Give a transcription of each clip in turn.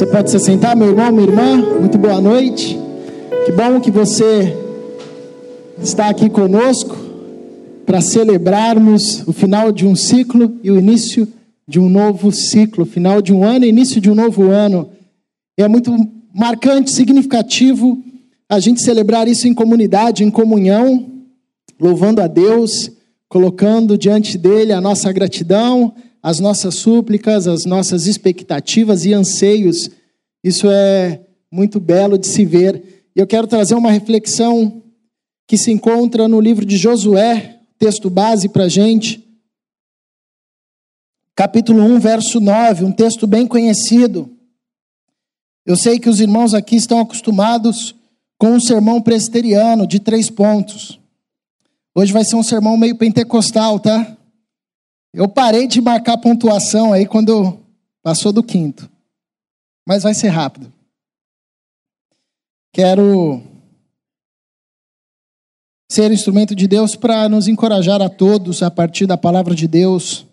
Você pode se sentar, meu irmão, minha irmã? Muito boa noite. Que bom que você está aqui conosco para celebrarmos o final de um ciclo e o início de um novo ciclo, final de um ano início de um novo ano. É muito marcante, significativo a gente celebrar isso em comunidade, em comunhão, louvando a Deus, colocando diante dele a nossa gratidão, as nossas súplicas, as nossas expectativas e anseios. Isso é muito belo de se ver. E eu quero trazer uma reflexão que se encontra no livro de Josué, texto base para a gente. Capítulo 1, verso 9, um texto bem conhecido. Eu sei que os irmãos aqui estão acostumados com um sermão presteriano de três pontos. Hoje vai ser um sermão meio pentecostal, tá? Eu parei de marcar pontuação aí quando passou do quinto. Mas vai ser rápido. Quero ser instrumento de Deus para nos encorajar a todos a partir da palavra de Deus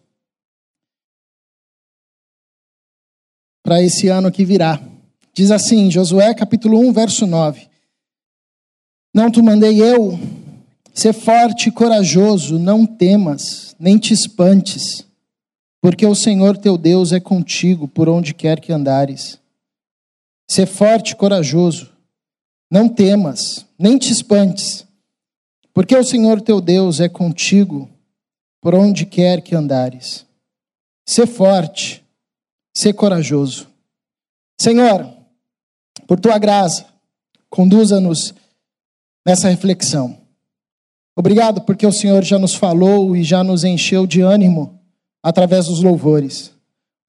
para esse ano que virá. Diz assim, Josué capítulo 1, verso 9: Não te mandei eu ser forte e corajoso, não temas nem te espantes, porque o Senhor teu Deus é contigo por onde quer que andares. Sê forte e corajoso, não temas, nem te espantes, porque o Senhor teu Deus é contigo por onde quer que andares. Sê forte, sê corajoso. Senhor, por tua graça, conduza-nos nessa reflexão. Obrigado porque o Senhor já nos falou e já nos encheu de ânimo através dos louvores.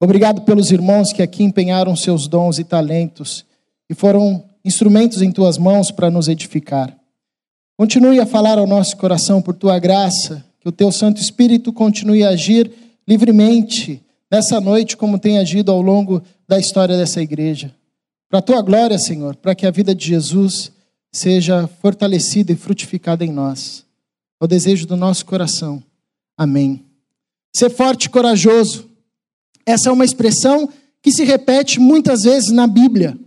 Obrigado pelos irmãos que aqui empenharam seus dons e talentos e foram instrumentos em tuas mãos para nos edificar. Continue a falar ao nosso coração por tua graça, que o teu Santo Espírito continue a agir livremente nessa noite, como tem agido ao longo da história dessa igreja. Para a tua glória, Senhor, para que a vida de Jesus seja fortalecida e frutificada em nós é o desejo do nosso coração. Amém. Ser forte e corajoso. Essa é uma expressão que se repete muitas vezes na Bíblia.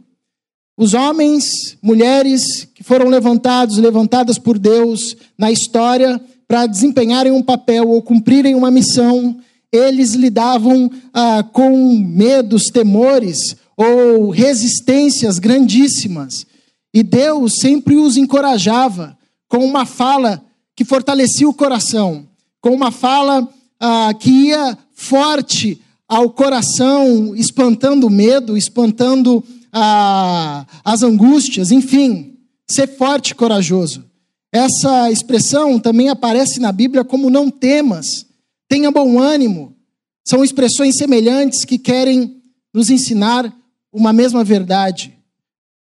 Os homens, mulheres que foram levantados, levantadas por Deus na história para desempenharem um papel ou cumprirem uma missão, eles lidavam ah, com medos, temores ou resistências grandíssimas. E Deus sempre os encorajava com uma fala que fortalecia o coração, com uma fala ah, que ia forte ao coração, espantando o medo, espantando ah, as angústias, enfim, ser forte e corajoso. Essa expressão também aparece na Bíblia como não temas, tenha bom ânimo. São expressões semelhantes que querem nos ensinar uma mesma verdade.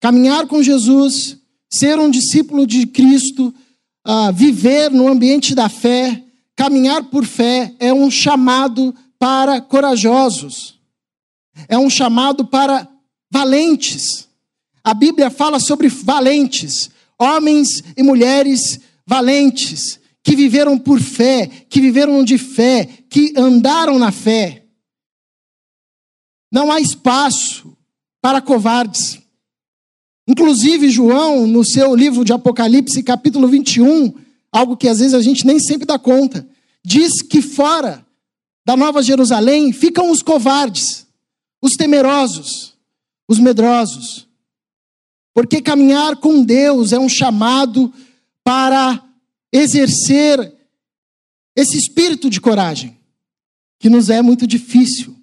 Caminhar com Jesus, ser um discípulo de Cristo, uh, viver no ambiente da fé, caminhar por fé, é um chamado para corajosos, é um chamado para valentes. A Bíblia fala sobre valentes, homens e mulheres valentes, que viveram por fé, que viveram de fé, que andaram na fé. Não há espaço para covardes. Inclusive, João, no seu livro de Apocalipse, capítulo 21, algo que às vezes a gente nem sempre dá conta, diz que fora da Nova Jerusalém ficam os covardes, os temerosos, os medrosos. Porque caminhar com Deus é um chamado para exercer esse espírito de coragem, que nos é muito difícil.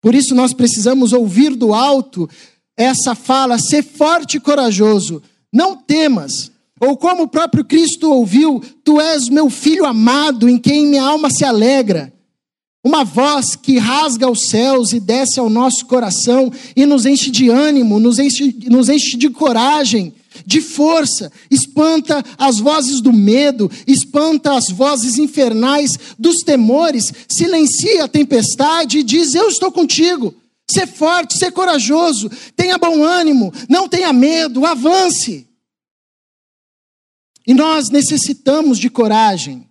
Por isso nós precisamos ouvir do alto essa fala, ser forte e corajoso, não temas. Ou como o próprio Cristo ouviu, tu és meu filho amado, em quem minha alma se alegra. Uma voz que rasga os céus e desce ao nosso coração e nos enche de ânimo, nos enche, nos enche de coragem, de força, espanta as vozes do medo, espanta as vozes infernais dos temores, silencia a tempestade e diz: Eu estou contigo. Ser forte, ser corajoso, tenha bom ânimo, não tenha medo, avance. E nós necessitamos de coragem,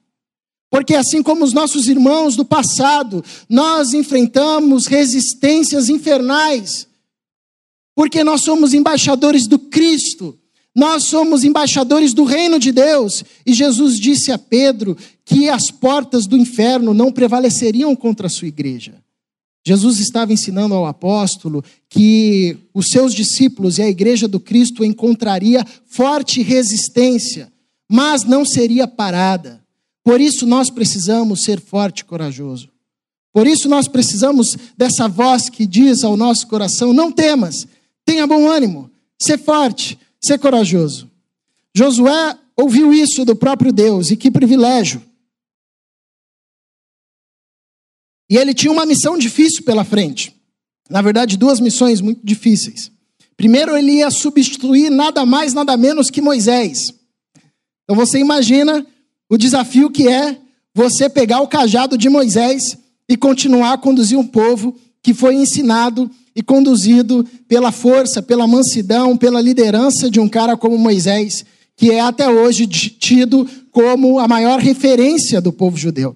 porque assim como os nossos irmãos do passado, nós enfrentamos resistências infernais. porque nós somos embaixadores do Cristo. Nós somos embaixadores do reino de Deus. E Jesus disse a Pedro que as portas do inferno não prevaleceriam contra a sua igreja. Jesus estava ensinando ao apóstolo que os seus discípulos e a igreja do Cristo encontraria forte resistência, mas não seria parada. Por isso nós precisamos ser forte e corajoso. Por isso nós precisamos dessa voz que diz ao nosso coração: não temas, tenha bom ânimo, ser forte, ser corajoso. Josué ouviu isso do próprio Deus, e que privilégio. E ele tinha uma missão difícil pela frente. Na verdade, duas missões muito difíceis. Primeiro, ele ia substituir nada mais, nada menos que Moisés. Então você imagina o desafio que é você pegar o cajado de Moisés e continuar a conduzir um povo que foi ensinado e conduzido pela força, pela mansidão, pela liderança de um cara como Moisés, que é até hoje tido como a maior referência do povo judeu.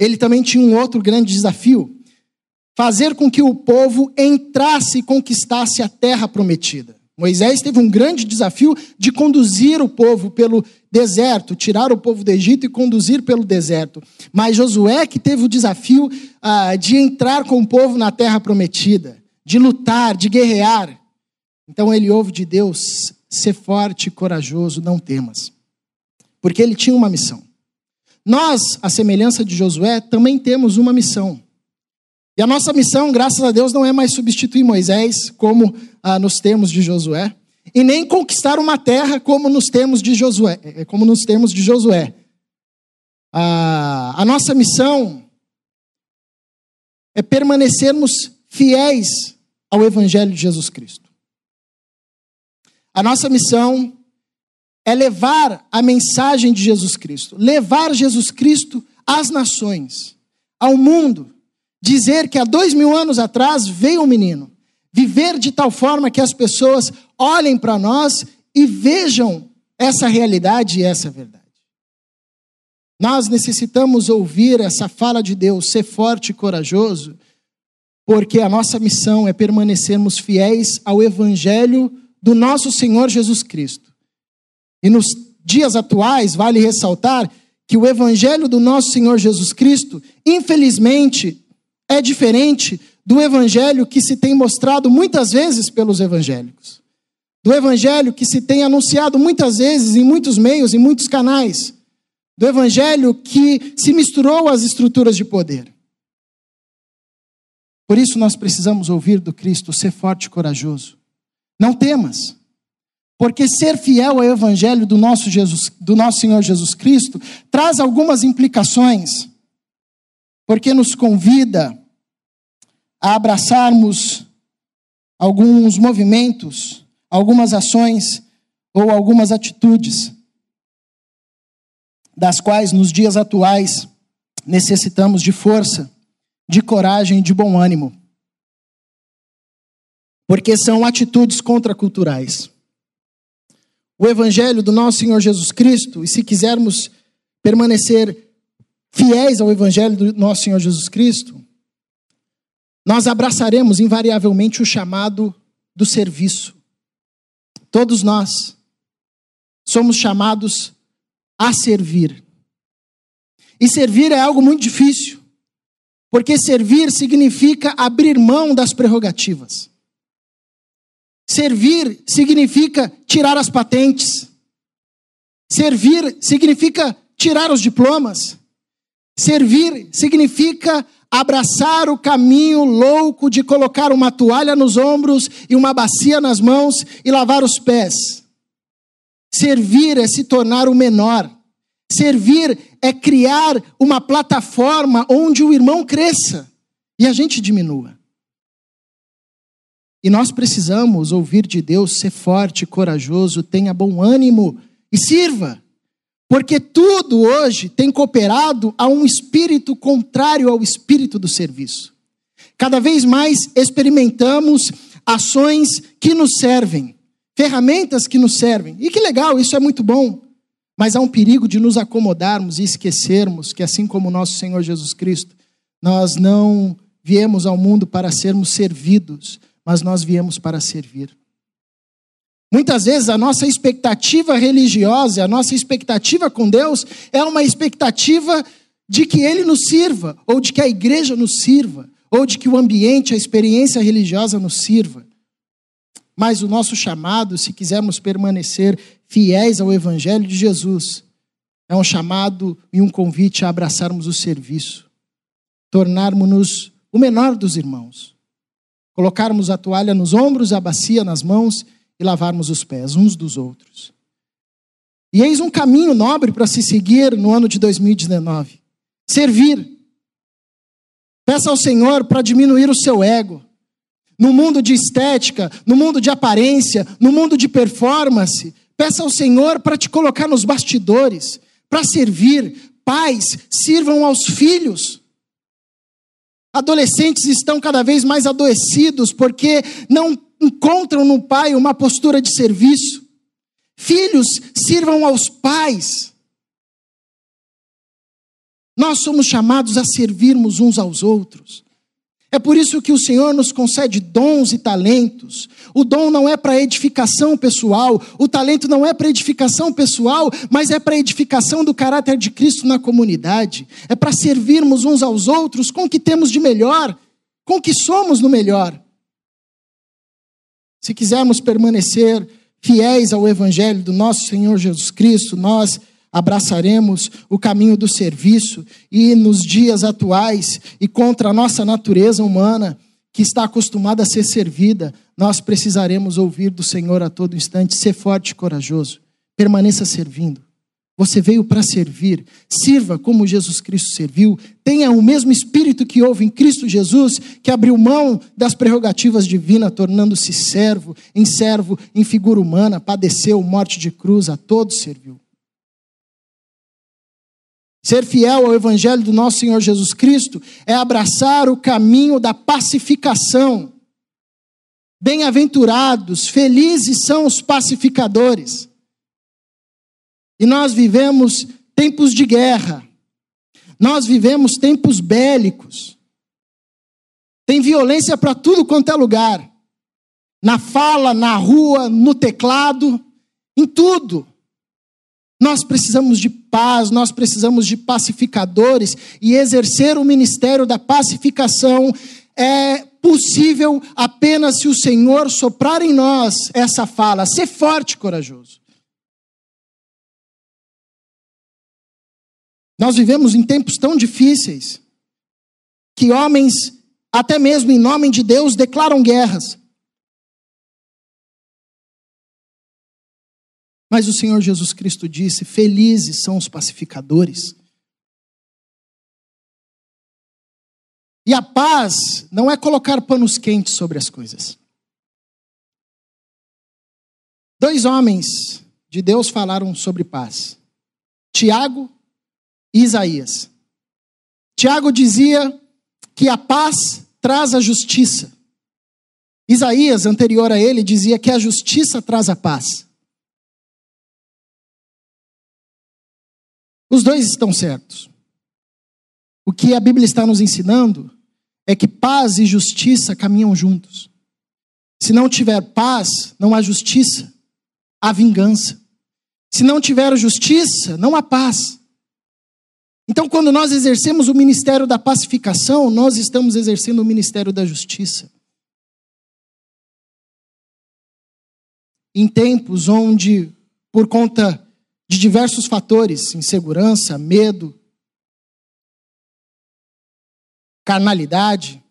Ele também tinha um outro grande desafio: fazer com que o povo entrasse e conquistasse a terra prometida. Moisés teve um grande desafio de conduzir o povo pelo deserto, tirar o povo do Egito e conduzir pelo deserto. Mas Josué que teve o desafio ah, de entrar com o povo na terra prometida, de lutar, de guerrear. Então ele ouve de Deus: ser forte e corajoso, não temas. Porque ele tinha uma missão. Nós, a semelhança de Josué, também temos uma missão. E a nossa missão, graças a Deus, não é mais substituir Moisés, como ah, nos termos de Josué, e nem conquistar uma terra como nos termos de Josué. É, como nos termos de Josué. Ah, a nossa missão é permanecermos fiéis ao Evangelho de Jesus Cristo. A nossa missão é levar a mensagem de Jesus Cristo, levar Jesus Cristo às nações, ao mundo dizer que há dois mil anos atrás veio um menino. Viver de tal forma que as pessoas olhem para nós e vejam essa realidade e essa verdade. Nós necessitamos ouvir essa fala de Deus, ser forte e corajoso, porque a nossa missão é permanecermos fiéis ao Evangelho do nosso Senhor Jesus Cristo. E nos dias atuais, vale ressaltar que o Evangelho do nosso Senhor Jesus Cristo, infelizmente, é diferente do evangelho que se tem mostrado muitas vezes pelos evangélicos. Do evangelho que se tem anunciado muitas vezes em muitos meios, em muitos canais. Do evangelho que se misturou às estruturas de poder. Por isso nós precisamos ouvir do Cristo, ser forte e corajoso. Não temas. Porque ser fiel ao evangelho do nosso, Jesus, do nosso Senhor Jesus Cristo traz algumas implicações. Porque nos convida a abraçarmos alguns movimentos, algumas ações ou algumas atitudes, das quais nos dias atuais necessitamos de força, de coragem e de bom ânimo. Porque são atitudes contraculturais. O evangelho do nosso Senhor Jesus Cristo, e se quisermos permanecer fiéis ao evangelho do nosso Senhor Jesus Cristo, nós abraçaremos invariavelmente o chamado do serviço. Todos nós somos chamados a servir. E servir é algo muito difícil, porque servir significa abrir mão das prerrogativas. Servir significa tirar as patentes. Servir significa tirar os diplomas. Servir significa abraçar o caminho louco de colocar uma toalha nos ombros e uma bacia nas mãos e lavar os pés. Servir é se tornar o menor. Servir é criar uma plataforma onde o irmão cresça e a gente diminua. E nós precisamos ouvir de Deus, ser forte, corajoso, tenha bom ânimo e sirva. Porque tudo hoje tem cooperado a um espírito contrário ao espírito do serviço. Cada vez mais experimentamos ações que nos servem, ferramentas que nos servem. E que legal, isso é muito bom. Mas há um perigo de nos acomodarmos e esquecermos que, assim como nosso Senhor Jesus Cristo, nós não viemos ao mundo para sermos servidos, mas nós viemos para servir. Muitas vezes a nossa expectativa religiosa, a nossa expectativa com Deus é uma expectativa de que Ele nos sirva, ou de que a igreja nos sirva, ou de que o ambiente, a experiência religiosa nos sirva. Mas o nosso chamado, se quisermos permanecer fiéis ao Evangelho de Jesus, é um chamado e um convite a abraçarmos o serviço, tornarmos-nos o menor dos irmãos, colocarmos a toalha nos ombros, a bacia nas mãos e lavarmos os pés uns dos outros. E eis um caminho nobre para se seguir no ano de 2019: servir. Peça ao Senhor para diminuir o seu ego. No mundo de estética, no mundo de aparência, no mundo de performance, peça ao Senhor para te colocar nos bastidores para servir. Pais, sirvam aos filhos. Adolescentes estão cada vez mais adoecidos porque não encontram no pai uma postura de serviço. Filhos, sirvam aos pais. Nós somos chamados a servirmos uns aos outros. É por isso que o Senhor nos concede dons e talentos. O dom não é para edificação pessoal, o talento não é para edificação pessoal, mas é para edificação do caráter de Cristo na comunidade. É para servirmos uns aos outros com o que temos de melhor, com o que somos no melhor. Se quisermos permanecer fiéis ao Evangelho do nosso Senhor Jesus Cristo, nós abraçaremos o caminho do serviço e nos dias atuais e contra a nossa natureza humana que está acostumada a ser servida, nós precisaremos ouvir do Senhor a todo instante: ser forte e corajoso, permaneça servindo. Você veio para servir, sirva como Jesus Cristo serviu, tenha o mesmo espírito que houve em Cristo Jesus, que abriu mão das prerrogativas divinas, tornando-se servo, em servo, em figura humana, padeceu morte de cruz, a todos serviu. Ser fiel ao Evangelho do nosso Senhor Jesus Cristo é abraçar o caminho da pacificação. Bem-aventurados, felizes são os pacificadores. E nós vivemos tempos de guerra, nós vivemos tempos bélicos. Tem violência para tudo quanto é lugar. Na fala, na rua, no teclado, em tudo. Nós precisamos de paz, nós precisamos de pacificadores e exercer o ministério da pacificação é possível apenas se o Senhor soprar em nós essa fala. Ser forte corajoso. Nós vivemos em tempos tão difíceis que homens, até mesmo em nome de Deus, declaram guerras. Mas o Senhor Jesus Cristo disse: Felizes são os pacificadores. E a paz não é colocar panos quentes sobre as coisas. Dois homens de Deus falaram sobre paz: Tiago e Isaías. Tiago dizia que a paz traz a justiça. Isaías, anterior a ele, dizia que a justiça traz a paz. Os dois estão certos. O que a Bíblia está nos ensinando é que paz e justiça caminham juntos. Se não tiver paz, não há justiça, há vingança. Se não tiver justiça, não há paz. Então, quando nós exercemos o ministério da pacificação, nós estamos exercendo o ministério da justiça. Em tempos onde, por conta de diversos fatores: insegurança, medo, carnalidade.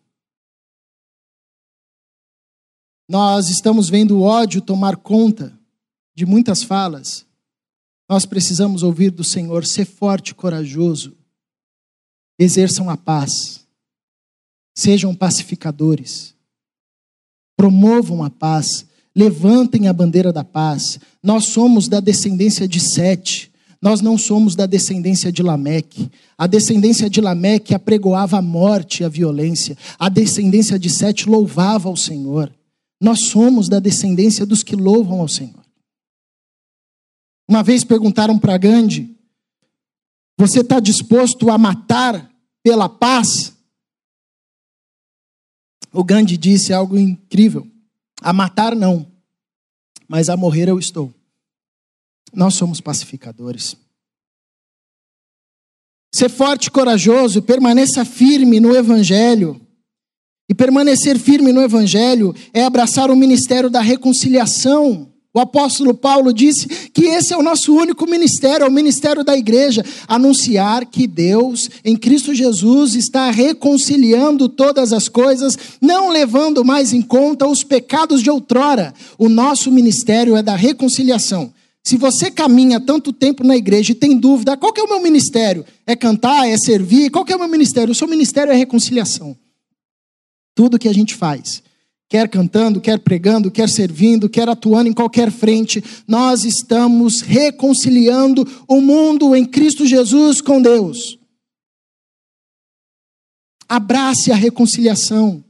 Nós estamos vendo o ódio tomar conta de muitas falas. Nós precisamos ouvir do Senhor: ser forte e corajoso, exerçam a paz, sejam pacificadores, promovam a paz, levantem a bandeira da paz. Nós somos da descendência de Sete, nós não somos da descendência de Lameque. A descendência de Lameque apregoava a morte e a violência. A descendência de Sete louvava ao Senhor. Nós somos da descendência dos que louvam ao Senhor. Uma vez perguntaram para Gandhi: Você está disposto a matar pela paz? O Gandhi disse algo incrível: a matar não, mas a morrer eu estou. Nós somos pacificadores. Ser forte e corajoso, permaneça firme no Evangelho. E permanecer firme no Evangelho é abraçar o ministério da reconciliação. O apóstolo Paulo disse que esse é o nosso único ministério, é o ministério da igreja anunciar que Deus, em Cristo Jesus, está reconciliando todas as coisas, não levando mais em conta os pecados de outrora. O nosso ministério é da reconciliação. Se você caminha tanto tempo na igreja e tem dúvida, qual que é o meu ministério? É cantar, é servir? Qual que é o meu ministério? O seu ministério é reconciliação. Tudo que a gente faz, quer cantando, quer pregando, quer servindo, quer atuando em qualquer frente, nós estamos reconciliando o mundo em Cristo Jesus com Deus. Abrace a reconciliação.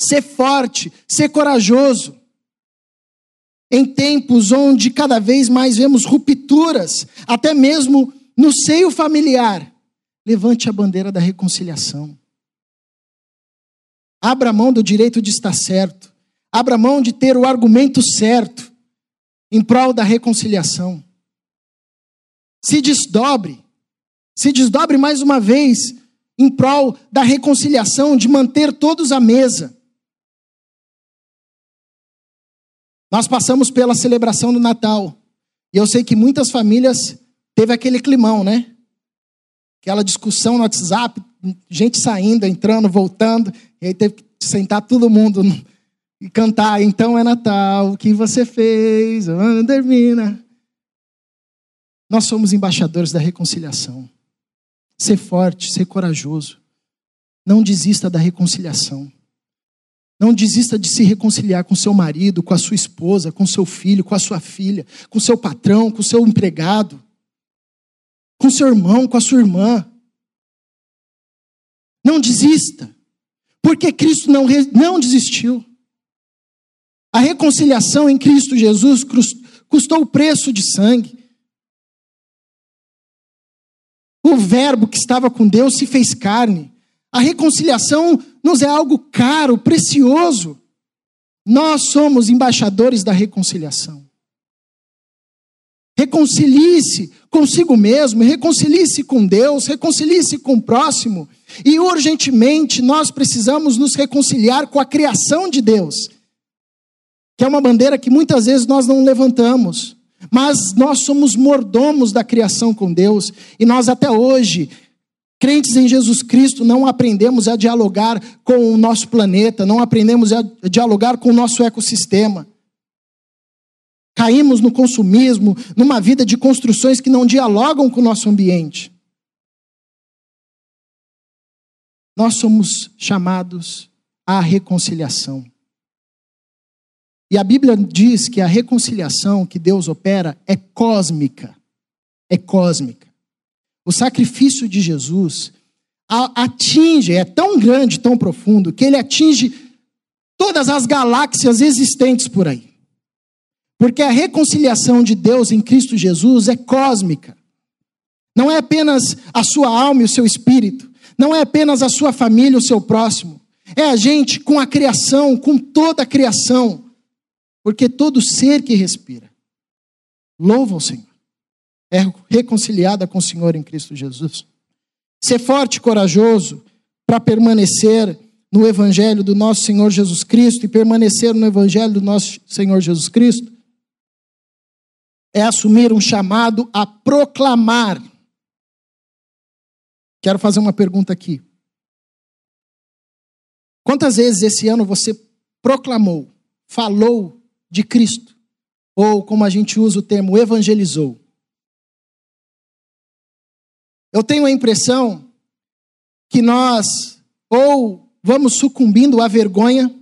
Ser forte, ser corajoso em tempos onde cada vez mais vemos rupturas, até mesmo no seio familiar, levante a bandeira da reconciliação. Abra mão do direito de estar certo. Abra mão de ter o argumento certo em prol da reconciliação. Se desdobre. Se desdobre mais uma vez em prol da reconciliação, de manter todos à mesa. Nós passamos pela celebração do Natal. E eu sei que muitas famílias teve aquele climão, né? Aquela discussão no WhatsApp, gente saindo, entrando, voltando, e aí teve que sentar todo mundo e cantar. Então é Natal, o que você fez? Termina. Nós somos embaixadores da reconciliação. Ser forte, ser corajoso. Não desista da reconciliação. Não desista de se reconciliar com seu marido, com a sua esposa, com seu filho, com a sua filha, com seu patrão, com seu empregado, com seu irmão, com a sua irmã. Não desista, porque Cristo não, não desistiu. A reconciliação em Cristo Jesus custou o preço de sangue. O Verbo que estava com Deus se fez carne. A reconciliação nos é algo caro, precioso. Nós somos embaixadores da reconciliação. Reconcilie-se consigo mesmo, reconcilie-se com Deus, reconcilie-se com o próximo. E urgentemente nós precisamos nos reconciliar com a criação de Deus, que é uma bandeira que muitas vezes nós não levantamos. Mas nós somos mordomos da criação com Deus, e nós até hoje Crentes em Jesus Cristo, não aprendemos a dialogar com o nosso planeta, não aprendemos a dialogar com o nosso ecossistema. Caímos no consumismo, numa vida de construções que não dialogam com o nosso ambiente. Nós somos chamados à reconciliação. E a Bíblia diz que a reconciliação que Deus opera é cósmica. É cósmica. O sacrifício de Jesus atinge, é tão grande, tão profundo, que ele atinge todas as galáxias existentes por aí. Porque a reconciliação de Deus em Cristo Jesus é cósmica. Não é apenas a sua alma e o seu espírito, não é apenas a sua família o seu próximo. É a gente com a criação, com toda a criação. Porque todo ser que respira louva o Senhor é reconciliada com o Senhor em Cristo Jesus. Ser forte e corajoso para permanecer no Evangelho do nosso Senhor Jesus Cristo e permanecer no Evangelho do nosso Senhor Jesus Cristo é assumir um chamado a proclamar. Quero fazer uma pergunta aqui. Quantas vezes esse ano você proclamou, falou de Cristo? Ou, como a gente usa o termo, evangelizou? Eu tenho a impressão que nós ou vamos sucumbindo à vergonha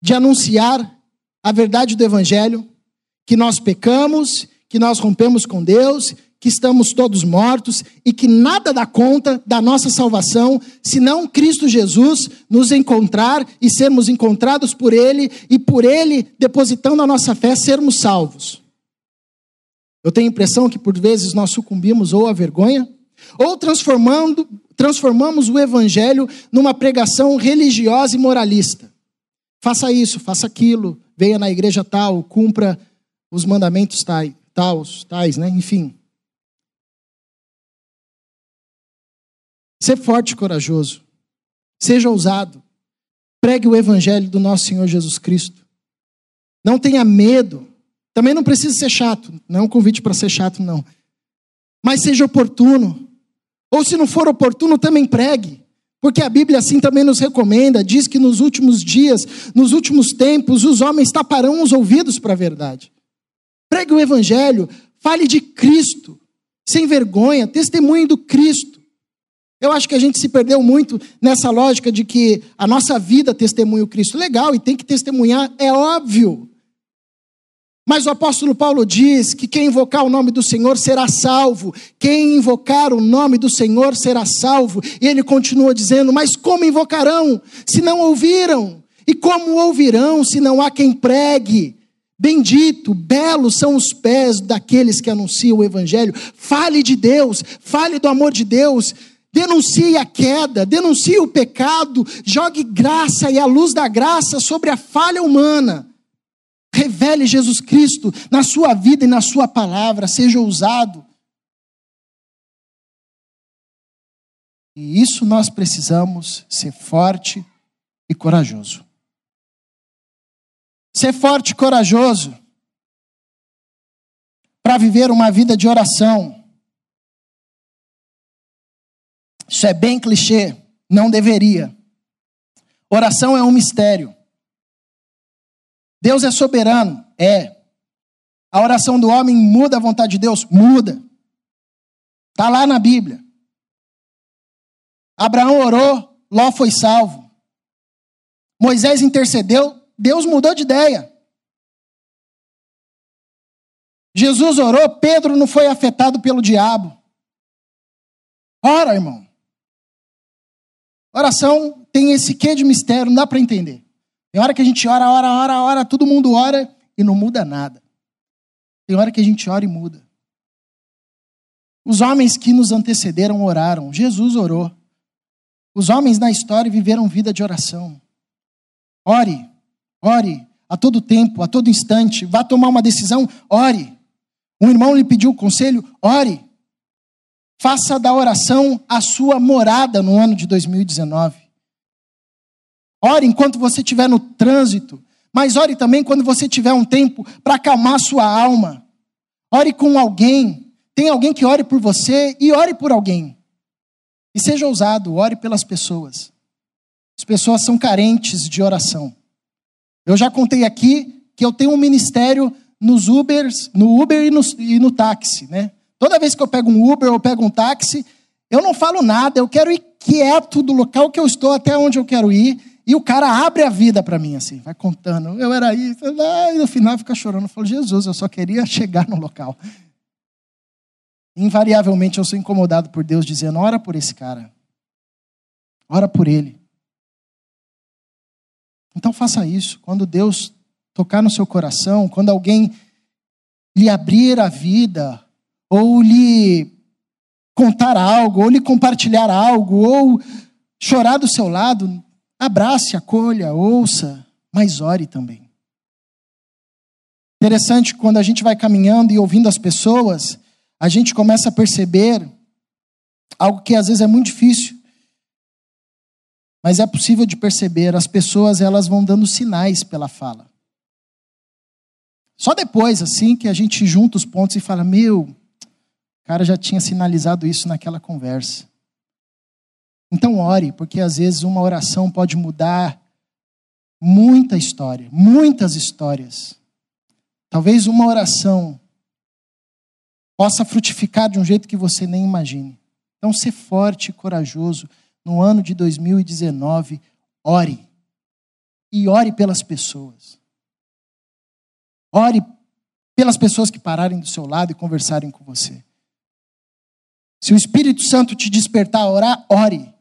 de anunciar a verdade do Evangelho, que nós pecamos, que nós rompemos com Deus, que estamos todos mortos e que nada dá conta da nossa salvação, senão Cristo Jesus nos encontrar e sermos encontrados por Ele e por Ele, depositando a nossa fé, sermos salvos. Eu tenho a impressão que por vezes nós sucumbimos ou à vergonha, ou transformando, transformamos o evangelho numa pregação religiosa e moralista. Faça isso, faça aquilo, venha na igreja tal, cumpra os mandamentos tais, tais, tais né? Enfim. Ser forte e corajoso. Seja ousado. Pregue o evangelho do nosso Senhor Jesus Cristo. Não tenha medo. Também não precisa ser chato. Não é um convite para ser chato, não. Mas seja oportuno. Ou se não for oportuno, também pregue. Porque a Bíblia assim também nos recomenda, diz que nos últimos dias, nos últimos tempos, os homens taparão os ouvidos para a verdade. Pregue o evangelho, fale de Cristo, sem vergonha, testemunhe do Cristo. Eu acho que a gente se perdeu muito nessa lógica de que a nossa vida testemunha o Cristo. Legal, e tem que testemunhar, é óbvio. Mas o apóstolo Paulo diz que quem invocar o nome do Senhor será salvo. Quem invocar o nome do Senhor será salvo. E ele continua dizendo: Mas como invocarão se não ouviram? E como ouvirão se não há quem pregue? Bendito, belos são os pés daqueles que anunciam o Evangelho. Fale de Deus, fale do amor de Deus. Denuncie a queda, denuncie o pecado, jogue graça e a luz da graça sobre a falha humana. Revele Jesus Cristo na sua vida e na sua palavra, seja ousado. E isso nós precisamos ser forte e corajoso. Ser forte e corajoso para viver uma vida de oração. Isso é bem clichê, não deveria. Oração é um mistério. Deus é soberano? É. A oração do homem muda a vontade de Deus? Muda. Está lá na Bíblia. Abraão orou, Ló foi salvo. Moisés intercedeu, Deus mudou de ideia. Jesus orou, Pedro não foi afetado pelo diabo. Ora, irmão. Oração tem esse quê de mistério, não dá para entender. Tem hora que a gente ora, ora, ora, ora, todo mundo ora e não muda nada. Tem hora que a gente ora e muda. Os homens que nos antecederam oraram, Jesus orou. Os homens na história viveram vida de oração. Ore, ore a todo tempo, a todo instante. Vá tomar uma decisão, ore. Um irmão lhe pediu conselho, ore. Faça da oração a sua morada no ano de 2019. Ore enquanto você estiver no trânsito, mas ore também quando você tiver um tempo para acalmar sua alma. Ore com alguém. Tem alguém que ore por você e ore por alguém. E seja ousado, ore pelas pessoas. As pessoas são carentes de oração. Eu já contei aqui que eu tenho um ministério nos Ubers, no Uber e no, e no táxi, né? Toda vez que eu pego um Uber ou pego um táxi, eu não falo nada, eu quero ir quieto do local que eu estou até onde eu quero ir e o cara abre a vida para mim, assim, vai contando. Eu era isso, e no final fica chorando. Eu falo, Jesus, eu só queria chegar no local. Invariavelmente eu sou incomodado por Deus dizendo: ora por esse cara, ora por ele. Então faça isso. Quando Deus tocar no seu coração, quando alguém lhe abrir a vida, ou lhe contar algo, ou lhe compartilhar algo, ou chorar do seu lado, Abrace, acolha, ouça, mas ore também. Interessante quando a gente vai caminhando e ouvindo as pessoas, a gente começa a perceber algo que às vezes é muito difícil, mas é possível de perceber. As pessoas elas vão dando sinais pela fala. Só depois, assim, que a gente junta os pontos e fala: Meu, o cara já tinha sinalizado isso naquela conversa. Então ore, porque às vezes uma oração pode mudar muita história, muitas histórias. Talvez uma oração possa frutificar de um jeito que você nem imagine. Então, ser forte e corajoso no ano de 2019, ore. E ore pelas pessoas. Ore pelas pessoas que pararem do seu lado e conversarem com você. Se o Espírito Santo te despertar a orar, ore.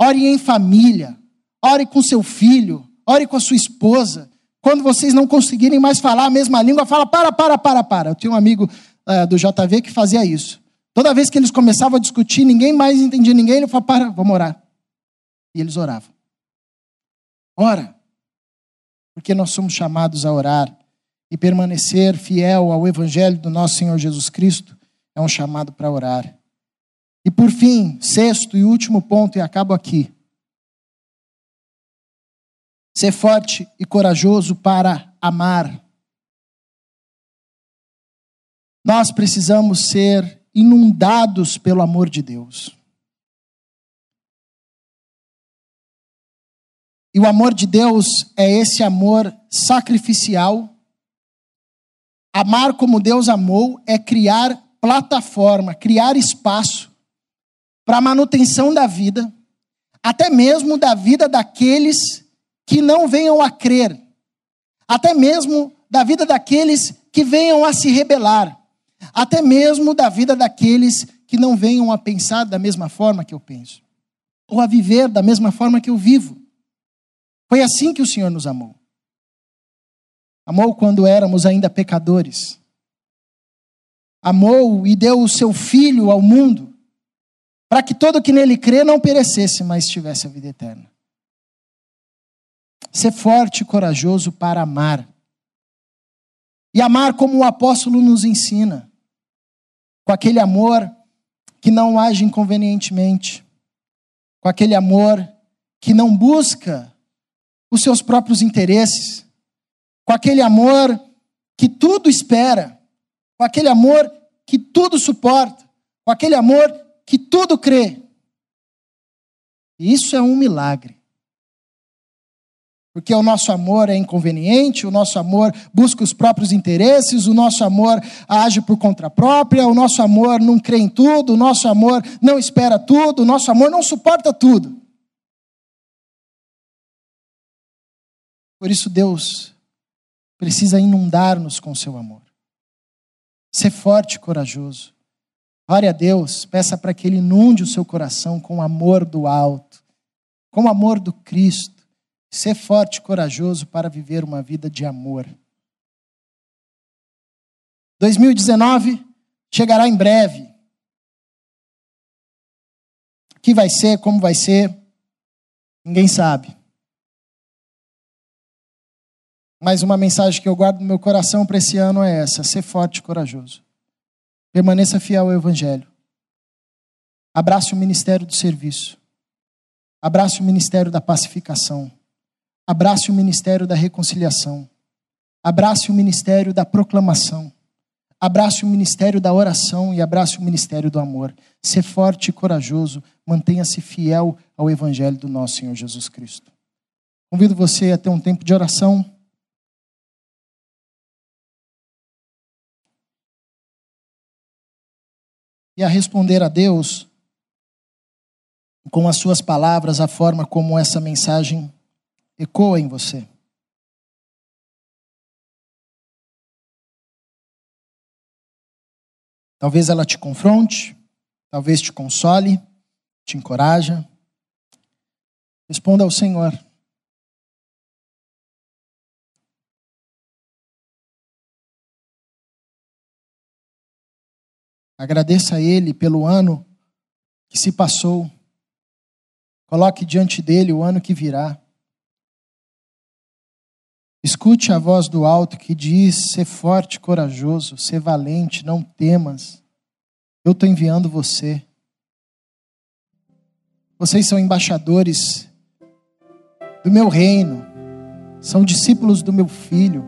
Ore em família. Ore com seu filho. Ore com a sua esposa. Quando vocês não conseguirem mais falar a mesma língua, fala: para, para, para, para. Eu tinha um amigo uh, do JV que fazia isso. Toda vez que eles começavam a discutir, ninguém mais entendia ninguém, ele falava: para, vamos orar. E eles oravam. Ora, porque nós somos chamados a orar e permanecer fiel ao Evangelho do nosso Senhor Jesus Cristo é um chamado para orar. E por fim, sexto e último ponto, e acabo aqui. Ser forte e corajoso para amar. Nós precisamos ser inundados pelo amor de Deus. E o amor de Deus é esse amor sacrificial. Amar como Deus amou é criar plataforma, criar espaço para a manutenção da vida, até mesmo da vida daqueles que não venham a crer, até mesmo da vida daqueles que venham a se rebelar, até mesmo da vida daqueles que não venham a pensar da mesma forma que eu penso, ou a viver da mesma forma que eu vivo. Foi assim que o Senhor nos amou. Amou quando éramos ainda pecadores. Amou e deu o seu filho ao mundo para que todo que nele crê não perecesse, mas tivesse a vida eterna. Ser forte e corajoso para amar. E amar como o apóstolo nos ensina, com aquele amor que não age inconvenientemente, com aquele amor que não busca os seus próprios interesses, com aquele amor que tudo espera, com aquele amor que tudo suporta, com aquele amor que tudo crê. Isso é um milagre. Porque o nosso amor é inconveniente, o nosso amor busca os próprios interesses, o nosso amor age por conta própria, o nosso amor não crê em tudo, o nosso amor não espera tudo, o nosso amor não suporta tudo. Por isso, Deus precisa inundar-nos com seu amor. Ser forte e corajoso. Ore a Deus, peça para que Ele inunde o seu coração com o amor do alto, com o amor do Cristo. Ser forte e corajoso para viver uma vida de amor. 2019 chegará em breve. O que vai ser, como vai ser, ninguém sabe. Mas uma mensagem que eu guardo no meu coração para esse ano é essa: ser forte e corajoso. Permaneça fiel ao Evangelho. Abrace o ministério do serviço. Abrace o ministério da pacificação. Abrace o ministério da reconciliação. Abrace o ministério da proclamação. Abrace o ministério da oração e abrace o ministério do amor. Ser forte e corajoso, mantenha-se fiel ao Evangelho do nosso Senhor Jesus Cristo. Convido você a ter um tempo de oração. e a responder a Deus com as suas palavras, a forma como essa mensagem ecoa em você. Talvez ela te confronte, talvez te console, te encoraja. Responda ao Senhor. Agradeça a Ele pelo ano que se passou. Coloque diante dele o ano que virá. Escute a voz do alto que diz: ser forte, corajoso, ser valente, não temas. Eu estou enviando você. Vocês são embaixadores do meu reino, são discípulos do meu filho,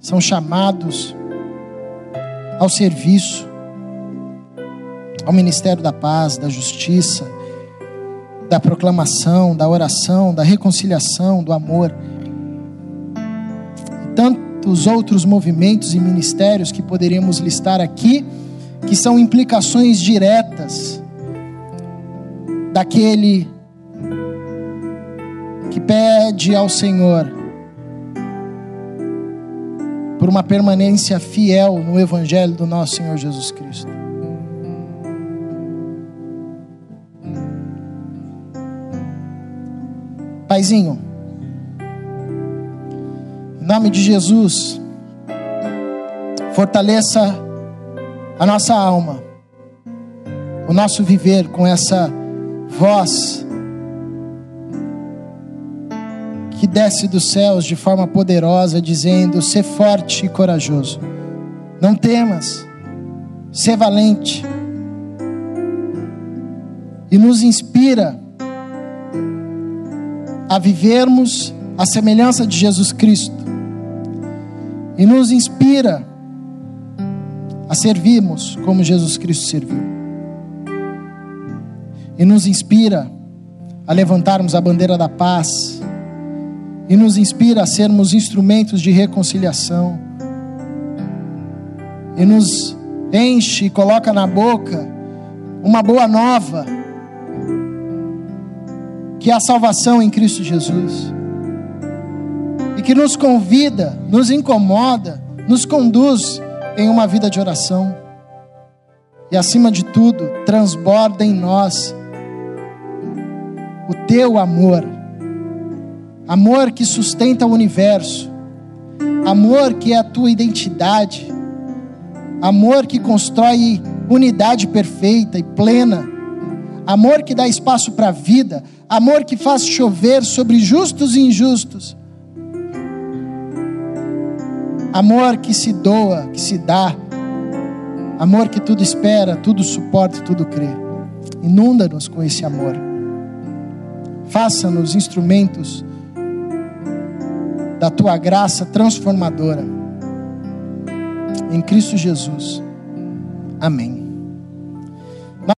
são chamados ao serviço, ao ministério da paz, da justiça, da proclamação, da oração, da reconciliação, do amor. Tantos outros movimentos e ministérios que poderíamos listar aqui, que são implicações diretas daquele que pede ao Senhor por uma permanência fiel no Evangelho do nosso Senhor Jesus Cristo. Paizinho, em nome de Jesus, fortaleça a nossa alma o nosso viver com essa voz que desce dos céus de forma poderosa, dizendo: Sê forte e corajoso, não temas, sê valente, e nos inspira a vivermos a semelhança de Jesus Cristo, e nos inspira a servirmos como Jesus Cristo serviu, e nos inspira a levantarmos a bandeira da paz. E nos inspira a sermos instrumentos de reconciliação, e nos enche e coloca na boca uma boa nova, que é a salvação em Cristo Jesus, que nos convida, nos incomoda, nos conduz em uma vida de oração, e acima de tudo, transborda em nós o teu amor. Amor que sustenta o universo, amor que é a tua identidade, amor que constrói unidade perfeita e plena, amor que dá espaço para a vida, amor que faz chover sobre justos e injustos, amor que se doa, que se dá, amor que tudo espera, tudo suporta, tudo crê. Inunda-nos com esse amor. Faça-nos instrumentos da tua graça transformadora. Em Cristo Jesus. Amém.